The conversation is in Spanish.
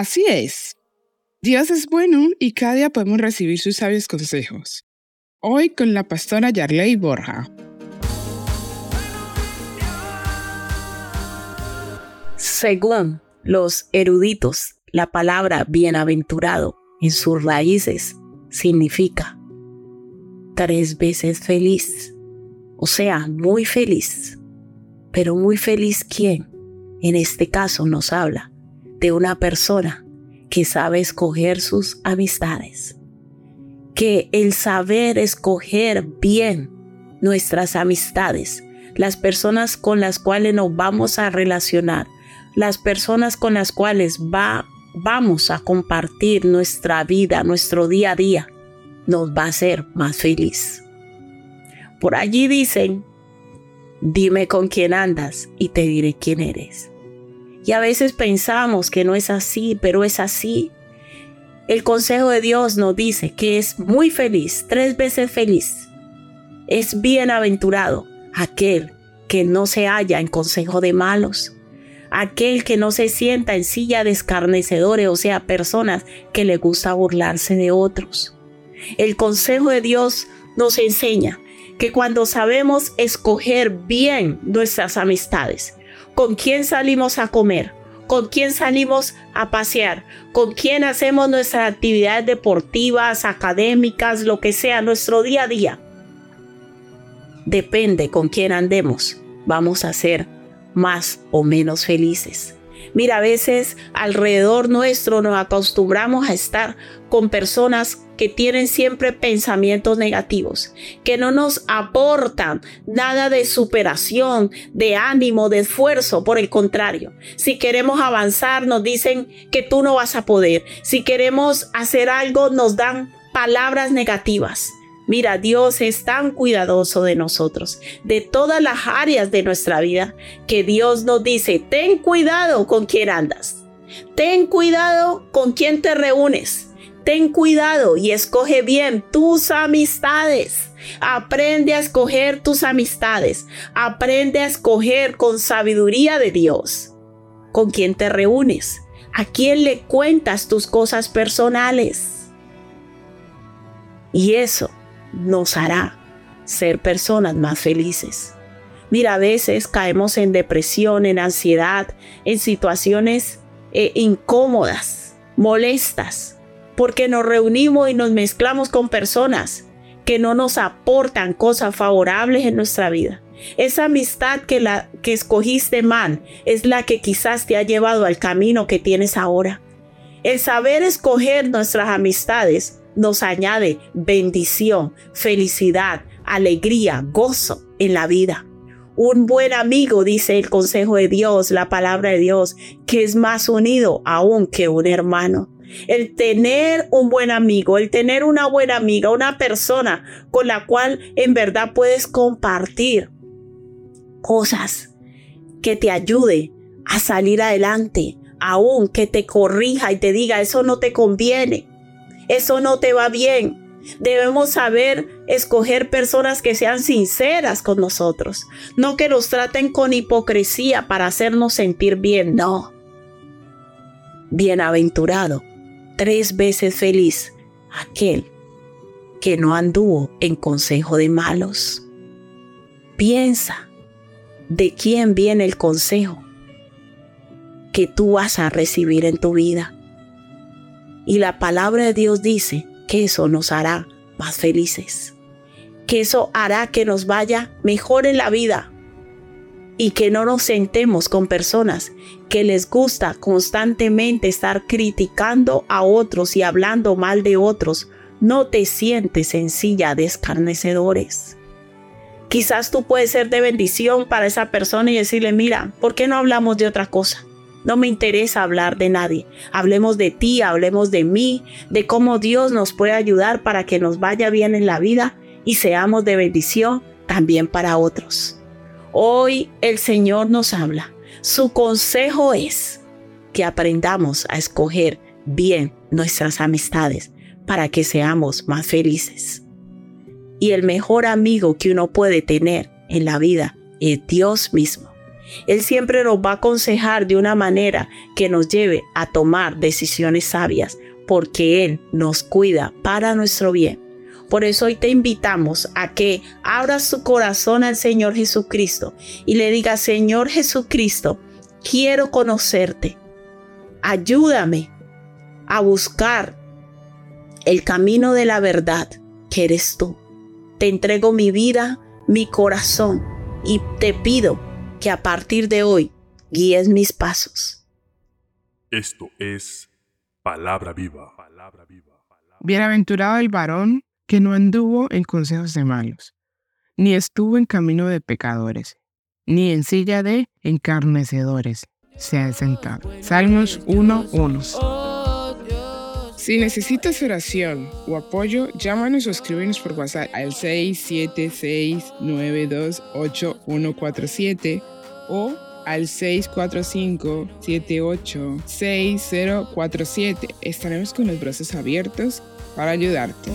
Así es. Dios es bueno y cada día podemos recibir sus sabios consejos. Hoy con la pastora Yarley Borja. Según los eruditos, la palabra bienaventurado en sus raíces significa tres veces feliz, o sea, muy feliz. Pero muy feliz quién? En este caso nos habla de una persona que sabe escoger sus amistades. Que el saber escoger bien nuestras amistades, las personas con las cuales nos vamos a relacionar, las personas con las cuales va, vamos a compartir nuestra vida, nuestro día a día, nos va a hacer más feliz. Por allí dicen, dime con quién andas y te diré quién eres. Y a veces pensamos que no es así, pero es así. El consejo de Dios nos dice que es muy feliz, tres veces feliz. Es bienaventurado aquel que no se halla en consejo de malos, aquel que no se sienta en silla de escarnecedores, o sea, personas que le gusta burlarse de otros. El consejo de Dios nos enseña que cuando sabemos escoger bien nuestras amistades, con quién salimos a comer, con quién salimos a pasear, con quién hacemos nuestras actividades deportivas, académicas, lo que sea, nuestro día a día. Depende con quién andemos, vamos a ser más o menos felices. Mira, a veces alrededor nuestro nos acostumbramos a estar con personas que tienen siempre pensamientos negativos, que no nos aportan nada de superación, de ánimo, de esfuerzo. Por el contrario, si queremos avanzar, nos dicen que tú no vas a poder. Si queremos hacer algo, nos dan palabras negativas. Mira, Dios es tan cuidadoso de nosotros, de todas las áreas de nuestra vida, que Dios nos dice, ten cuidado con quién andas, ten cuidado con quién te reúnes, ten cuidado y escoge bien tus amistades. Aprende a escoger tus amistades, aprende a escoger con sabiduría de Dios con quién te reúnes, a quién le cuentas tus cosas personales. Y eso nos hará ser personas más felices. Mira, a veces caemos en depresión, en ansiedad, en situaciones eh, incómodas, molestas, porque nos reunimos y nos mezclamos con personas que no nos aportan cosas favorables en nuestra vida. Esa amistad que, la, que escogiste mal es la que quizás te ha llevado al camino que tienes ahora. El saber escoger nuestras amistades nos añade bendición, felicidad, alegría, gozo en la vida. Un buen amigo, dice el consejo de Dios, la palabra de Dios, que es más unido aún que un hermano. El tener un buen amigo, el tener una buena amiga, una persona con la cual en verdad puedes compartir cosas que te ayude a salir adelante, aún que te corrija y te diga, eso no te conviene, eso no te va bien. Debemos saber escoger personas que sean sinceras con nosotros, no que nos traten con hipocresía para hacernos sentir bien, no. Bienaventurado, tres veces feliz, aquel que no anduvo en consejo de malos. Piensa de quién viene el consejo que tú vas a recibir en tu vida. Y la palabra de Dios dice que eso nos hará más felices, que eso hará que nos vaya mejor en la vida y que no nos sentemos con personas que les gusta constantemente estar criticando a otros y hablando mal de otros. No te sientes en silla de escarnecedores. Quizás tú puedes ser de bendición para esa persona y decirle, mira, ¿por qué no hablamos de otra cosa? No me interesa hablar de nadie. Hablemos de ti, hablemos de mí, de cómo Dios nos puede ayudar para que nos vaya bien en la vida y seamos de bendición también para otros. Hoy el Señor nos habla. Su consejo es que aprendamos a escoger bien nuestras amistades para que seamos más felices. Y el mejor amigo que uno puede tener en la vida es Dios mismo Él siempre nos va a aconsejar de una manera que nos lleve a tomar decisiones sabias, porque Él nos cuida para nuestro bien. Por eso hoy te invitamos a que abras tu corazón al Señor Jesucristo y le digas, Señor Jesucristo, quiero conocerte. Ayúdame a buscar el camino de la verdad, que eres tú. Te entrego mi vida, mi corazón y te pido que a partir de hoy guíes mis pasos. Esto es palabra viva. Bienaventurado el varón que no anduvo en consejos de malos, ni estuvo en camino de pecadores, ni en silla de encarnecedores se ha sentado. Salmos 1.1. Si necesitas oración o apoyo, llámanos o escríbenos por WhatsApp al 676-928-147 o al 645-786047. Estaremos con los brazos abiertos para ayudarte.